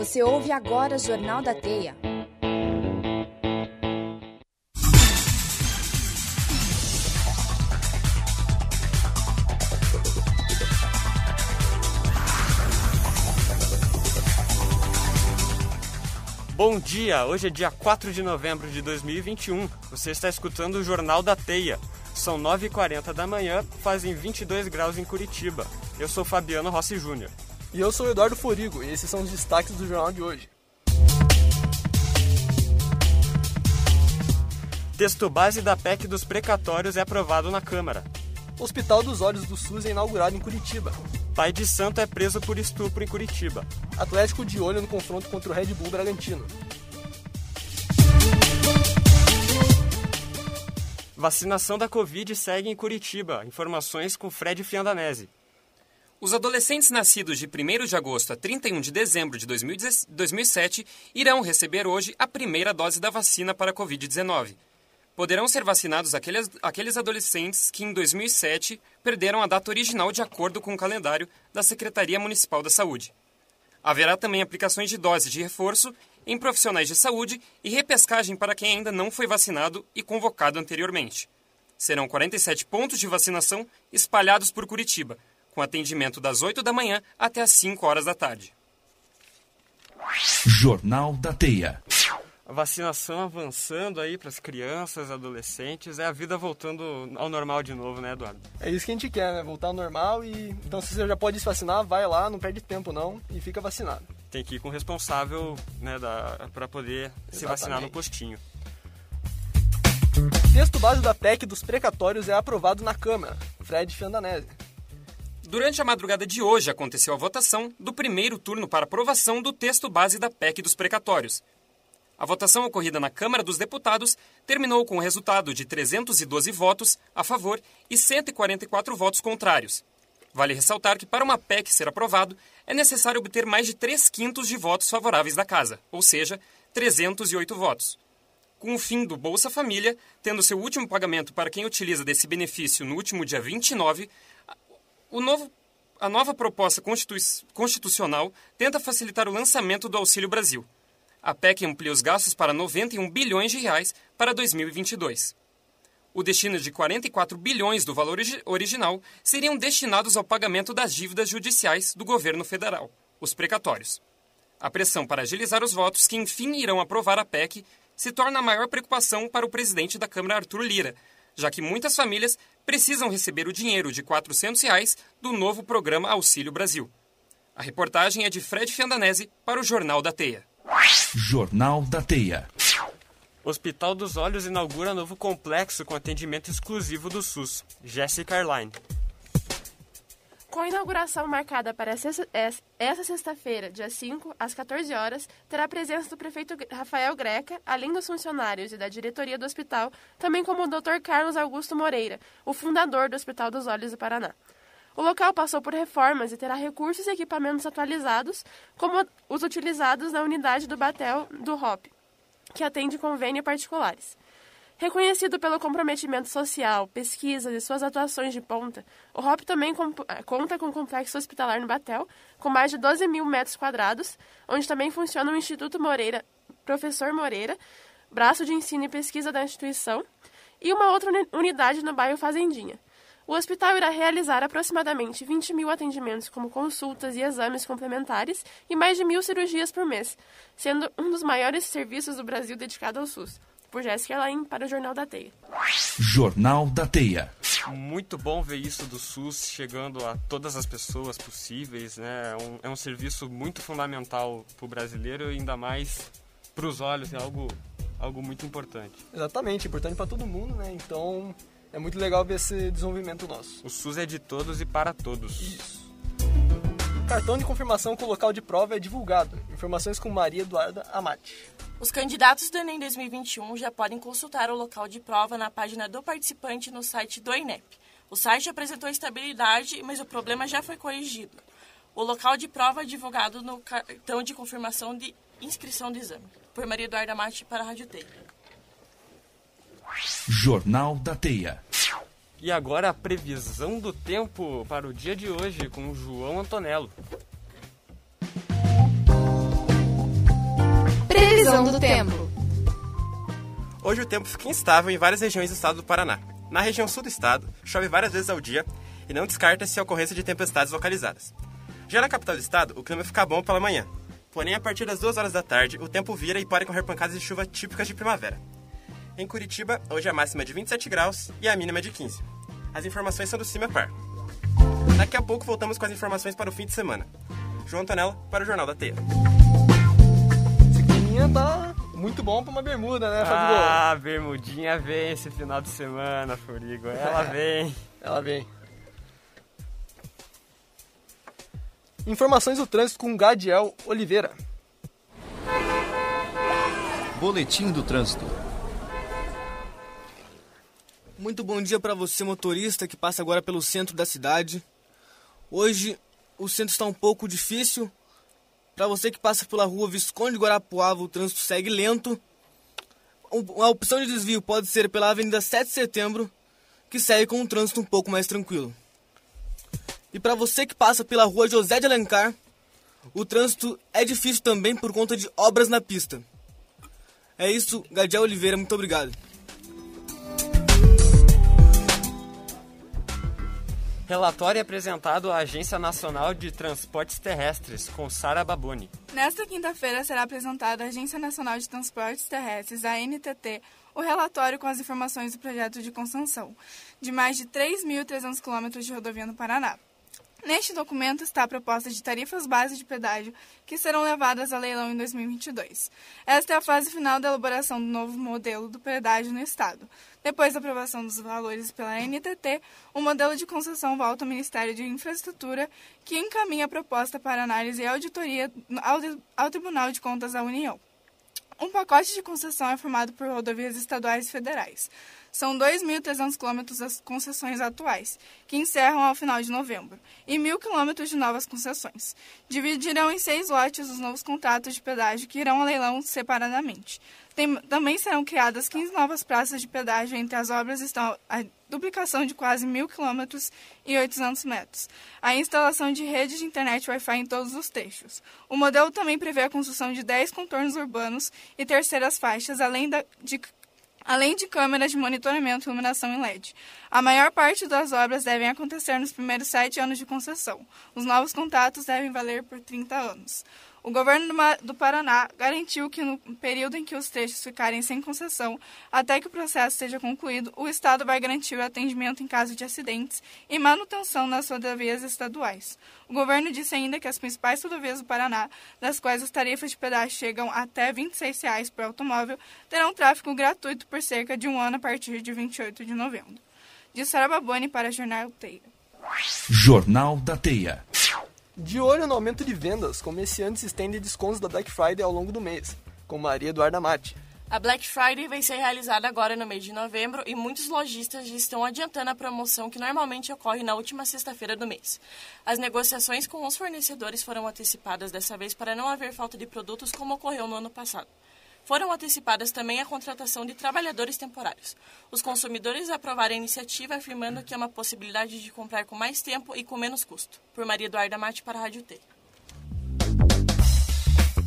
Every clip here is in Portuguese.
Você ouve agora o Jornal da Teia. Bom dia, hoje é dia 4 de novembro de 2021. Você está escutando o Jornal da Teia. São 9h40 da manhã, fazem 22 graus em Curitiba. Eu sou Fabiano Rossi Júnior. E eu sou o Eduardo Forigo, e esses são os destaques do jornal de hoje. Texto base da PEC dos precatórios é aprovado na Câmara. Hospital dos Olhos do SUS é inaugurado em Curitiba. Pai de santo é preso por estupro em Curitiba. Atlético de olho no confronto contra o Red Bull Bragantino. Vacinação da Covid segue em Curitiba. Informações com Fred Fiandanese. Os adolescentes nascidos de 1 de agosto a 31 de dezembro de 2007 irão receber hoje a primeira dose da vacina para a Covid-19. Poderão ser vacinados aqueles, aqueles adolescentes que em 2007 perderam a data original de acordo com o calendário da Secretaria Municipal da Saúde. Haverá também aplicações de dose de reforço em profissionais de saúde e repescagem para quem ainda não foi vacinado e convocado anteriormente. Serão 47 pontos de vacinação espalhados por Curitiba, com atendimento das 8 da manhã até as 5 horas da tarde. Jornal da Teia. A vacinação avançando aí para as crianças, adolescentes, é a vida voltando ao normal de novo, né, Eduardo? É isso que a gente quer, né? Voltar ao normal e. Então, se você já pode se vacinar, vai lá, não perde tempo não e fica vacinado. Tem que ir com o responsável, né, para poder Exatamente. se vacinar no postinho. Texto base da PEC dos precatórios é aprovado na Câmara. Fred Fiandanese. Durante a madrugada de hoje aconteceu a votação do primeiro turno para aprovação do texto base da PEC dos precatórios, a votação ocorrida na Câmara dos Deputados terminou com o resultado de 312 votos a favor e 144 votos contrários. Vale ressaltar que, para uma PEC ser aprovado, é necessário obter mais de 3 quintos de votos favoráveis da Casa, ou seja, 308 votos. Com o fim do Bolsa Família, tendo seu último pagamento para quem utiliza desse benefício no último dia 29, o novo, a nova proposta constitucional tenta facilitar o lançamento do Auxílio Brasil a PEC amplia os gastos para 91 bilhões de reais para 2022. O destino de 44 bilhões do valor original seriam destinados ao pagamento das dívidas judiciais do governo federal, os precatórios. A pressão para agilizar os votos que enfim irão aprovar a PEC se torna a maior preocupação para o presidente da Câmara, Arthur Lira, já que muitas famílias precisam receber o dinheiro de 400 reais do novo programa Auxílio Brasil. A reportagem é de Fred Fiandanese para o Jornal da Teia. Jornal da Teia. Hospital dos Olhos inaugura novo complexo com atendimento exclusivo do SUS. Jessica Airline. Com a inauguração marcada para essa sexta-feira, dia 5, às 14 horas, terá a presença do prefeito Rafael Greca, além dos funcionários e da diretoria do hospital, também como o Dr. Carlos Augusto Moreira, o fundador do Hospital dos Olhos do Paraná. O local passou por reformas e terá recursos e equipamentos atualizados, como os utilizados na unidade do Batel do HOP, que atende convênio particulares. Reconhecido pelo comprometimento social, pesquisas e suas atuações de ponta, o HOP também eh, conta com um complexo hospitalar no Batel, com mais de 12 mil metros quadrados, onde também funciona o Instituto Moreira, Professor Moreira, braço de ensino e pesquisa da instituição, e uma outra unidade no bairro Fazendinha. O hospital irá realizar aproximadamente 20 mil atendimentos, como consultas e exames complementares, e mais de mil cirurgias por mês, sendo um dos maiores serviços do Brasil dedicado ao SUS. Por Jéssica Laim, para o Jornal da Teia. Jornal da Teia. Muito bom ver isso do SUS chegando a todas as pessoas possíveis. Né? É, um, é um serviço muito fundamental para o brasileiro e ainda mais para os olhos. É algo, algo muito importante. Exatamente, importante para todo mundo. Né? Então, é muito legal ver esse desenvolvimento nosso. O SUS é de todos e para todos. Isso. O cartão de confirmação com local de prova é divulgado. Informações com Maria Eduarda Amati. Os candidatos do Enem 2021 já podem consultar o local de prova na página do participante no site do INEP. O site apresentou estabilidade, mas o problema já foi corrigido. O local de prova é divulgado no cartão de confirmação de inscrição do exame. Por Maria Eduarda Amati para a Rádio T. Jornal da Teia. E agora a previsão do tempo para o dia de hoje com o João Antonello. Previsão do tempo. Hoje o tempo fica instável em várias regiões do estado do Paraná. Na região sul do estado, chove várias vezes ao dia e não descarta-se a ocorrência de tempestades localizadas. Já na capital do estado, o clima fica bom pela manhã. Porém, a partir das 2 horas da tarde, o tempo vira e pode correr pancadas de chuva típicas de primavera. Em Curitiba, hoje a máxima é de 27 graus e a mínima é de 15. As informações são do CIMEPAR. Daqui a pouco voltamos com as informações para o fim de semana. João Antonella para o Jornal da Teia. Esse climinha tá muito bom pra uma bermuda, né, Fábio? Ah, bermudinha vem esse final de semana, Furigo. Ela vem. Ela vem. Informações do trânsito com Gadiel Oliveira. Boletim do Trânsito. Muito bom dia para você, motorista, que passa agora pelo centro da cidade. Hoje o centro está um pouco difícil. Para você que passa pela rua Visconde Guarapuava, o trânsito segue lento. A opção de desvio pode ser pela Avenida 7 de Setembro, que segue com um trânsito um pouco mais tranquilo. E para você que passa pela rua José de Alencar, o trânsito é difícil também por conta de obras na pista. É isso, Gadiel Oliveira, muito obrigado. Relatório apresentado à Agência Nacional de Transportes Terrestres, com Sara Baboni. Nesta quinta-feira será apresentado à Agência Nacional de Transportes Terrestres, a NTT, o relatório com as informações do projeto de construção de mais de 3.300 quilômetros de rodovia no Paraná. Neste documento está a proposta de tarifas base de pedágio que serão levadas a leilão em 2022. Esta é a fase final da elaboração do novo modelo do pedágio no Estado. Depois da aprovação dos valores pela NTT, o modelo de concessão volta ao Ministério de Infraestrutura, que encaminha a proposta para análise e auditoria ao, ao Tribunal de Contas da União. Um pacote de concessão é formado por rodovias estaduais e federais. São 2.300 quilômetros das concessões atuais, que encerram ao final de novembro, e 1.000 quilômetros de novas concessões. Dividirão em seis lotes os novos contratos de pedágio que irão a leilão separadamente. Tem, também serão criadas 15 novas praças de pedágio. Entre as obras estão a duplicação de quase 1.000 quilômetros e 800 metros, a instalação de rede de internet Wi-Fi em todos os trechos. O modelo também prevê a construção de 10 contornos urbanos e terceiras faixas, além da, de além de câmeras de monitoramento e iluminação em LED. A maior parte das obras devem acontecer nos primeiros sete anos de concessão. Os novos contratos devem valer por 30 anos. O governo do Paraná garantiu que, no período em que os trechos ficarem sem concessão, até que o processo seja concluído, o Estado vai garantir o atendimento em caso de acidentes e manutenção nas rodovias estaduais. O governo disse ainda que as principais rodovias do Paraná, das quais as tarifas de pedágio chegam até 26 reais por automóvel, terão tráfego gratuito por cerca de um ano a partir de 28 de novembro. De Sarababone para Jornal Teia. Jornal da Teia. De olho no aumento de vendas, comerciantes estendem descontos da Black Friday ao longo do mês, com Maria Eduarda Mate. A Black Friday vai ser realizada agora no mês de novembro e muitos lojistas já estão adiantando a promoção que normalmente ocorre na última sexta-feira do mês. As negociações com os fornecedores foram antecipadas dessa vez para não haver falta de produtos como ocorreu no ano passado. Foram antecipadas também a contratação de trabalhadores temporários. Os consumidores aprovaram a iniciativa afirmando que é uma possibilidade de comprar com mais tempo e com menos custo. Por Maria Eduarda Mate para a Rádio T.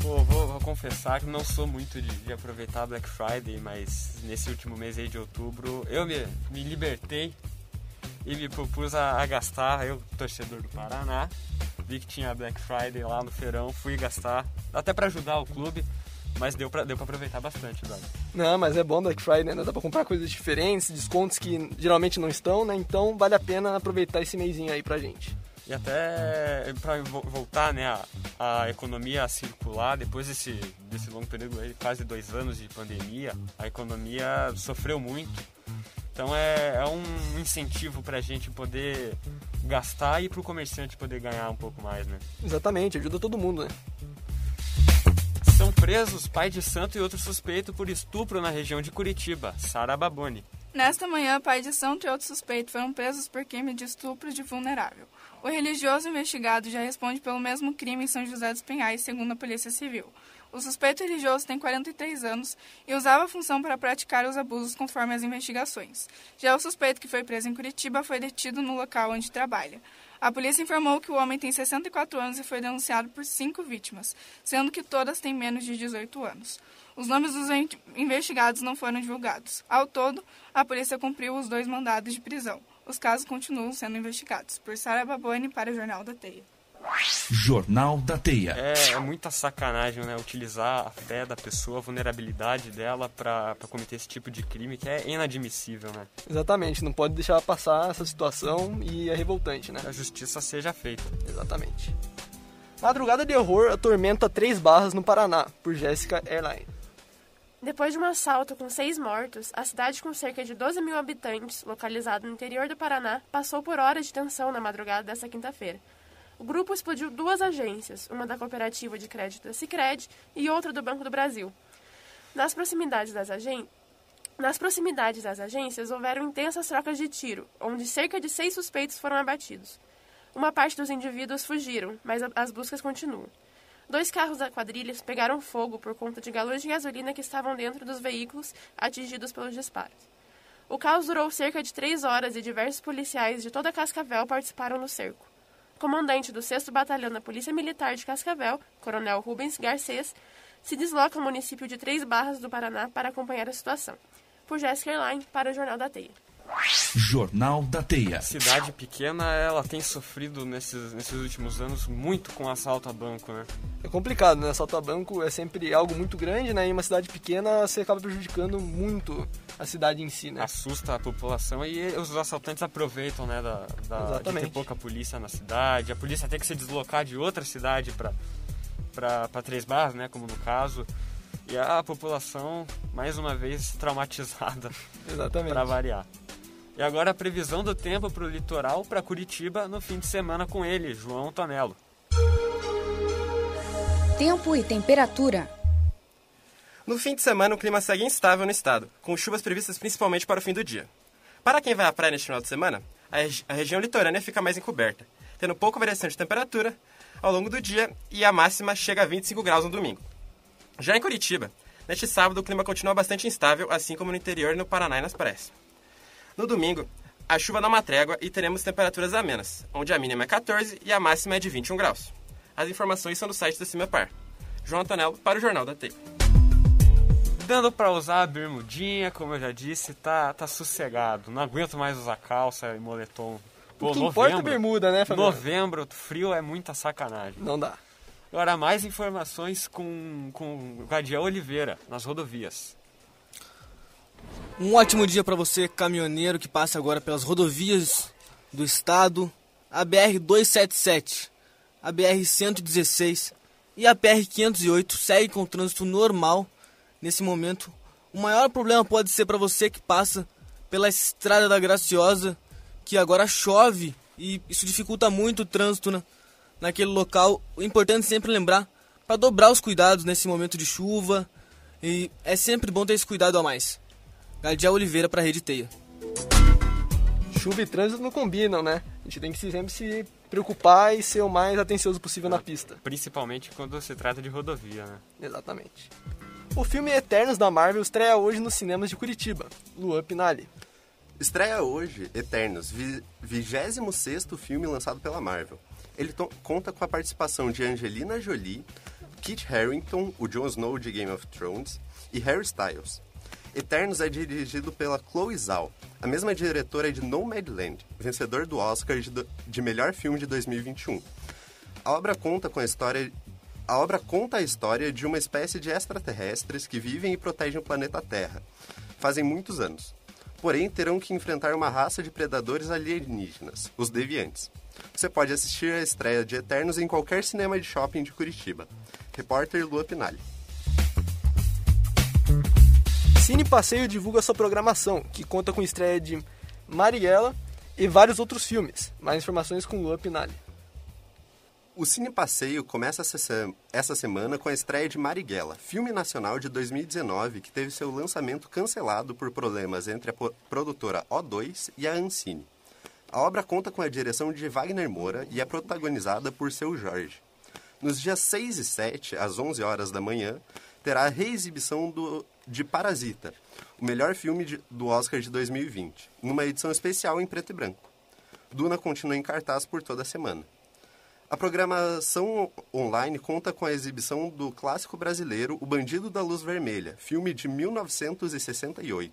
Pô, vou, vou, confessar que não sou muito de, de, aproveitar Black Friday, mas nesse último mês aí de outubro eu me, me libertei e me propus a, a, gastar. Eu, torcedor do Paraná, vi que tinha Black Friday lá no feirão, fui gastar, até para ajudar o clube. Mas deu pra, deu pra aproveitar bastante, Dog. Não, mas é bom Black Friday, né? Dá pra comprar coisas diferentes, descontos que geralmente não estão, né? Então vale a pena aproveitar esse mêsinho aí pra gente. E até para voltar né, a, a, economia a circular, depois desse, desse longo período, aí, quase dois anos de pandemia, a economia sofreu muito. Então é, é um incentivo para a gente poder gastar e para o comerciante poder ganhar um pouco mais, né? Exatamente, ajuda todo mundo, né? Presos pai de santo e outro suspeito por estupro na região de Curitiba, Sara Baboni. Nesta manhã, pai de santo e outro suspeito foram presos por crime de estupro de vulnerável. O religioso investigado já responde pelo mesmo crime em São José dos Pinhais, segundo a Polícia Civil. O suspeito religioso tem 43 anos e usava a função para praticar os abusos conforme as investigações. Já o suspeito que foi preso em Curitiba foi detido no local onde trabalha. A polícia informou que o homem tem 64 anos e foi denunciado por cinco vítimas, sendo que todas têm menos de 18 anos. Os nomes dos investigados não foram divulgados. Ao todo, a polícia cumpriu os dois mandados de prisão. Os casos continuam sendo investigados. Por Sara Baboni para o Jornal da Teia. Jornal da Teia. É, é muita sacanagem, né? Utilizar a fé da pessoa, a vulnerabilidade dela para cometer esse tipo de crime que é inadmissível, né? Exatamente, não pode deixar passar essa situação e é revoltante, né? Que a justiça seja feita. Exatamente. Madrugada de Horror atormenta três barras no Paraná, por Jéssica Airline. Depois de um assalto com seis mortos, a cidade com cerca de 12 mil habitantes, localizada no interior do Paraná, passou por horas de tensão na madrugada desta quinta-feira. O grupo explodiu duas agências, uma da cooperativa de crédito da Sicredi e outra do Banco do Brasil. Nas proximidades das agências, nas proximidades das agências houveram intensas trocas de tiro, onde cerca de seis suspeitos foram abatidos. Uma parte dos indivíduos fugiram, mas as buscas continuam. Dois carros da quadrilha pegaram fogo por conta de galões de gasolina que estavam dentro dos veículos atingidos pelos disparos. O caos durou cerca de três horas e diversos policiais de toda Cascavel participaram do cerco. Comandante do 6 Batalhão da Polícia Militar de Cascavel, Coronel Rubens Garcês, se desloca ao município de Três Barras do Paraná para acompanhar a situação. Por Jéssica Erline, para o Jornal da Teia. Jornal da Teia. Cidade pequena, ela tem sofrido nesses, nesses últimos anos muito com assalto a banco, né? É complicado, né? Assalto a banco é sempre algo muito grande, né? Em uma cidade pequena, você acaba prejudicando muito a cidade em si, né? Assusta a população e os assaltantes aproveitam, né? Da, da de ter pouca polícia na cidade. A polícia tem que se deslocar de outra cidade para Três Barras, né? Como no caso. E a população, mais uma vez, traumatizada. Exatamente. Para variar. E agora a previsão do tempo para o litoral, para Curitiba, no fim de semana com ele, João Tonello. Tempo e temperatura. No fim de semana, o clima segue instável no estado, com chuvas previstas principalmente para o fim do dia. Para quem vai à praia neste final de semana, a, regi a região litorânea fica mais encoberta, tendo pouca variação de temperatura ao longo do dia e a máxima chega a 25 graus no domingo. Já em Curitiba, neste sábado o clima continua bastante instável, assim como no interior, no Paraná e nas praias. No domingo, a chuva dá uma trégua e teremos temperaturas amenas, onde a mínima é 14 e a máxima é de 21 graus. As informações são do site da Cimepar. João Antonello para o Jornal da Teia. Dando para usar a bermudinha, como eu já disse, tá, tá sossegado. Não aguento mais usar calça e moletom. Pô, o que novembro, importa é bermuda, né, Fabiano? Novembro, frio é muita sacanagem. Não dá. Agora, mais informações com, com o Gadiel Oliveira, nas rodovias. Um ótimo dia para você, caminhoneiro que passa agora pelas rodovias do estado, a BR 277, a BR 116 e a PR 508 seguem com o trânsito normal nesse momento. O maior problema pode ser para você que passa pela estrada da Graciosa, que agora chove e isso dificulta muito o trânsito na, naquele local. O importante é sempre lembrar para dobrar os cuidados nesse momento de chuva e é sempre bom ter esse cuidado a mais. Gadiel Oliveira para a Rede Teia. Chuva e trânsito não combinam, né? A gente tem que sempre se preocupar e ser o mais atencioso possível na pista. Principalmente quando se trata de rodovia, né? Exatamente. O filme Eternos da Marvel estreia hoje nos cinemas de Curitiba. Luan Pinali. Estreia hoje Eternos, 26 filme lançado pela Marvel. Ele conta com a participação de Angelina Jolie, Kit Harington, o Jon Snow de Game of Thrones, e Harry Styles. Eternos é dirigido pela Chloe Zhao, a mesma diretora de Nomadland, vencedor do Oscar de, de melhor filme de 2021. A obra conta com a história a obra conta a história de uma espécie de extraterrestres que vivem e protegem o planeta Terra. Fazem muitos anos. Porém, terão que enfrentar uma raça de predadores alienígenas, os Deviantes. Você pode assistir a estreia de Eternos em qualquer cinema de shopping de Curitiba. Repórter Lua Pinali. Cine Passeio divulga sua programação, que conta com estreia de Marighella e vários outros filmes. Mais informações com Lua Pinali. O Cine Passeio começa essa semana com a estreia de Marighella, filme nacional de 2019 que teve seu lançamento cancelado por problemas entre a produtora O2 e a Ancine. A obra conta com a direção de Wagner Moura e é protagonizada por seu Jorge. Nos dias 6 e 7, às 11 horas da manhã, terá a reexibição do de Parasita, o melhor filme de, do Oscar de 2020, numa edição especial em preto e branco. Duna continua em cartaz por toda a semana. A programação online conta com a exibição do clássico brasileiro O Bandido da Luz Vermelha, filme de 1968.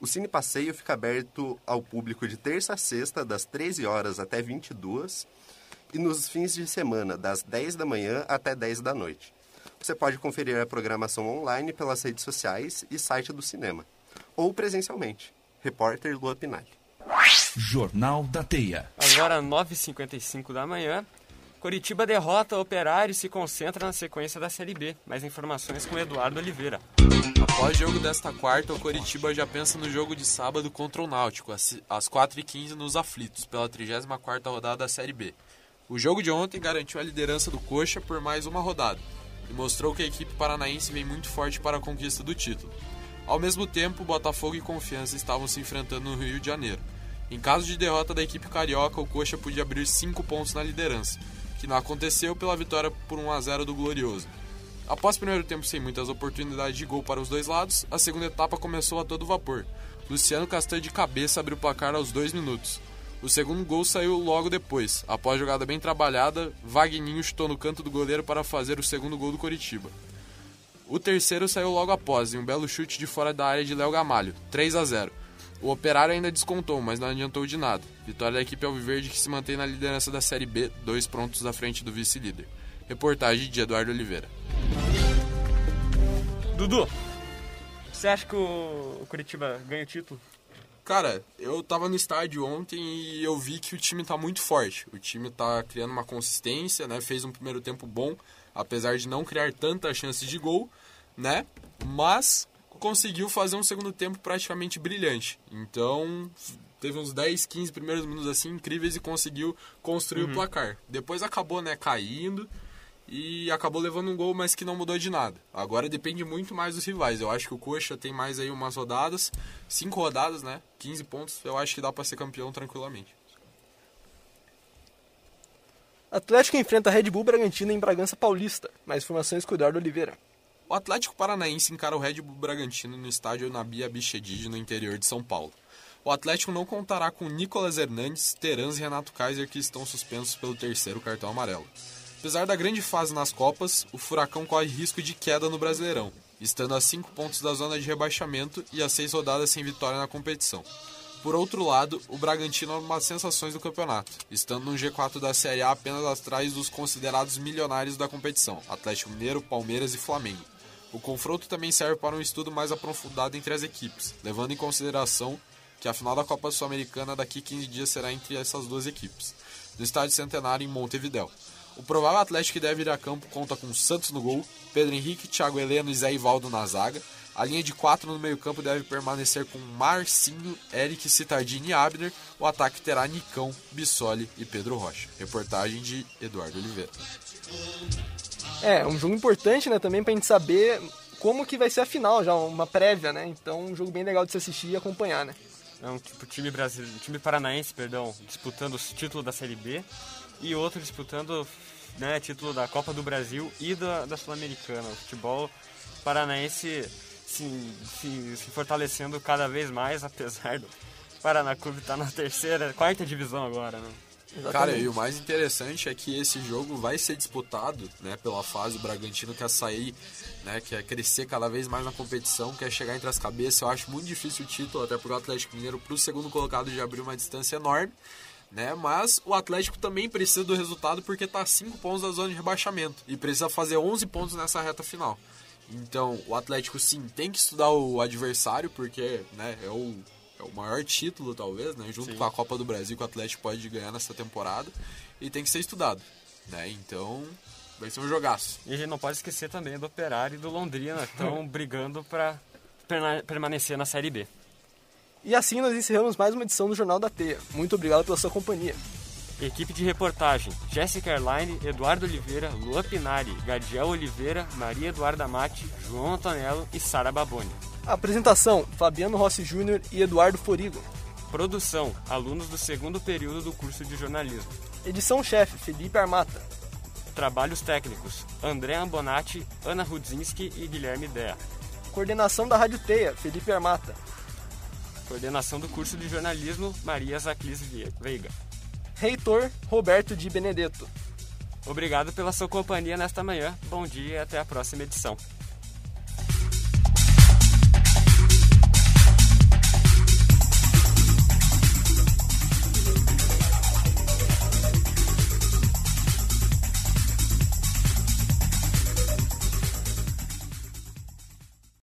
O Cine Passeio fica aberto ao público de terça a sexta, das 13 horas até 22 e nos fins de semana, das 10 da manhã até 10 da noite. Você pode conferir a programação online pelas redes sociais e site do cinema, ou presencialmente. Repórter Lua Pinalli. Jornal da Teia. Agora 9h55 da manhã. Coritiba derrota o Operário e se concentra na sequência da Série B. Mais informações com Eduardo Oliveira. Após o jogo desta quarta, o Coritiba já pensa no jogo de sábado contra o Náutico, às 4h15 nos Aflitos, pela 34ª rodada da Série B. O jogo de ontem garantiu a liderança do Coxa por mais uma rodada e mostrou que a equipe paranaense vem muito forte para a conquista do título. Ao mesmo tempo, Botafogo e Confiança estavam se enfrentando no Rio de Janeiro. Em caso de derrota da equipe carioca, o Coxa podia abrir 5 pontos na liderança, que não aconteceu pela vitória por 1 a 0 do Glorioso. Após o primeiro tempo sem muitas oportunidades de gol para os dois lados, a segunda etapa começou a todo vapor. Luciano Castanho de cabeça abriu o placar aos dois minutos. O segundo gol saiu logo depois. Após jogada bem trabalhada, Vagninho chutou no canto do goleiro para fazer o segundo gol do Coritiba. O terceiro saiu logo após, em um belo chute de fora da área de Léo Gamalho, 3 a 0. O Operário ainda descontou, mas não adiantou de nada. Vitória da equipe Alviverde que se mantém na liderança da Série B, dois prontos à frente do vice-líder. Reportagem de Eduardo Oliveira. Dudu, você acha que o Curitiba ganha o título? Cara, eu tava no estádio ontem e eu vi que o time tá muito forte. O time tá criando uma consistência, né? Fez um primeiro tempo bom, apesar de não criar tantas chances de gol, né? Mas conseguiu fazer um segundo tempo praticamente brilhante. Então, teve uns 10, 15 primeiros minutos assim incríveis e conseguiu construir uhum. o placar. Depois acabou, né, caindo e acabou levando um gol, mas que não mudou de nada. Agora depende muito mais dos rivais. Eu acho que o Coxa tem mais aí umas rodadas, cinco rodadas, né? 15 pontos. Eu acho que dá para ser campeão tranquilamente. Atlético enfrenta Red Bull Bragantino em Bragança Paulista. Mais informações com o Eduardo Oliveira. O Atlético Paranaense encara o Red Bull Bragantino no estádio Nabia Bichedid, no interior de São Paulo. O Atlético não contará com Nicolas Hernandes, Terans e Renato Kaiser, que estão suspensos pelo terceiro cartão amarelo. Apesar da grande fase nas Copas, o Furacão corre risco de queda no Brasileirão, estando a 5 pontos da zona de rebaixamento e a 6 rodadas sem vitória na competição. Por outro lado, o Bragantino é uma das sensações do campeonato, estando no G4 da Série A apenas atrás dos considerados milionários da competição, Atlético Mineiro, Palmeiras e Flamengo. O confronto também serve para um estudo mais aprofundado entre as equipes, levando em consideração que a final da Copa Sul-Americana daqui 15 dias será entre essas duas equipes, no Estádio Centenário em Montevidéu. O provável Atlético que deve ir a campo conta com Santos no gol, Pedro Henrique, Thiago Heleno e Zé Ivaldo na zaga, a linha de quatro no meio-campo deve permanecer com Marcinho, Eric Citardini e Abner. O ataque terá Nicão, Bissoli e Pedro Rocha. Reportagem de Eduardo Oliveira. É, um jogo importante, né, também pra gente saber como que vai ser a final, já uma prévia, né? Então, um jogo bem legal de se assistir e acompanhar, né? É um tipo time brasileiro, time paranaense, perdão, disputando o título da Série B e outro disputando, né, título da Copa do Brasil e da, da Sul-Americana. O futebol paranaense se, se, se fortalecendo cada vez mais, apesar do Paraná Clube estar tá na terceira, quarta divisão agora, né? Exatamente. Cara, e o mais interessante é que esse jogo vai ser disputado, né, pela fase do Bragantino quer sair, né, quer crescer cada vez mais na competição, quer chegar entre as cabeças. Eu acho muito difícil o título, até porque o Atlético Mineiro para o segundo colocado já abriu uma distância enorme, né? Mas o Atlético também precisa do resultado porque está a 5 pontos da zona de rebaixamento e precisa fazer 11 pontos nessa reta final. Então, o Atlético sim tem que estudar o adversário, porque né, é, o, é o maior título, talvez, né? Junto sim. com a Copa do Brasil que o Atlético pode ganhar nessa temporada. E tem que ser estudado. Né? Então, vai ser um jogaço. E a gente não pode esquecer também do Operário e do Londrina, estão brigando para permanecer na Série B. E assim nós encerramos mais uma edição do Jornal da Teia. Muito obrigado pela sua companhia. Equipe de reportagem: Jéssica Erline, Eduardo Oliveira, Lua Pinari, Gadiel Oliveira, Maria Eduarda Mate, João Antonello e Sara Baboni. Apresentação: Fabiano Rossi Júnior e Eduardo Forigo. Produção: alunos do segundo período do curso de jornalismo. Edição-chefe: Felipe Armata. Trabalhos técnicos: André Ambonati, Ana Rudzinski e Guilherme Dea. Coordenação da Rádio Teia: Felipe Armata. Coordenação do curso de jornalismo, Maria Zaclis Veiga. Reitor, Roberto de Benedetto. Obrigado pela sua companhia nesta manhã. Bom dia e até a próxima edição.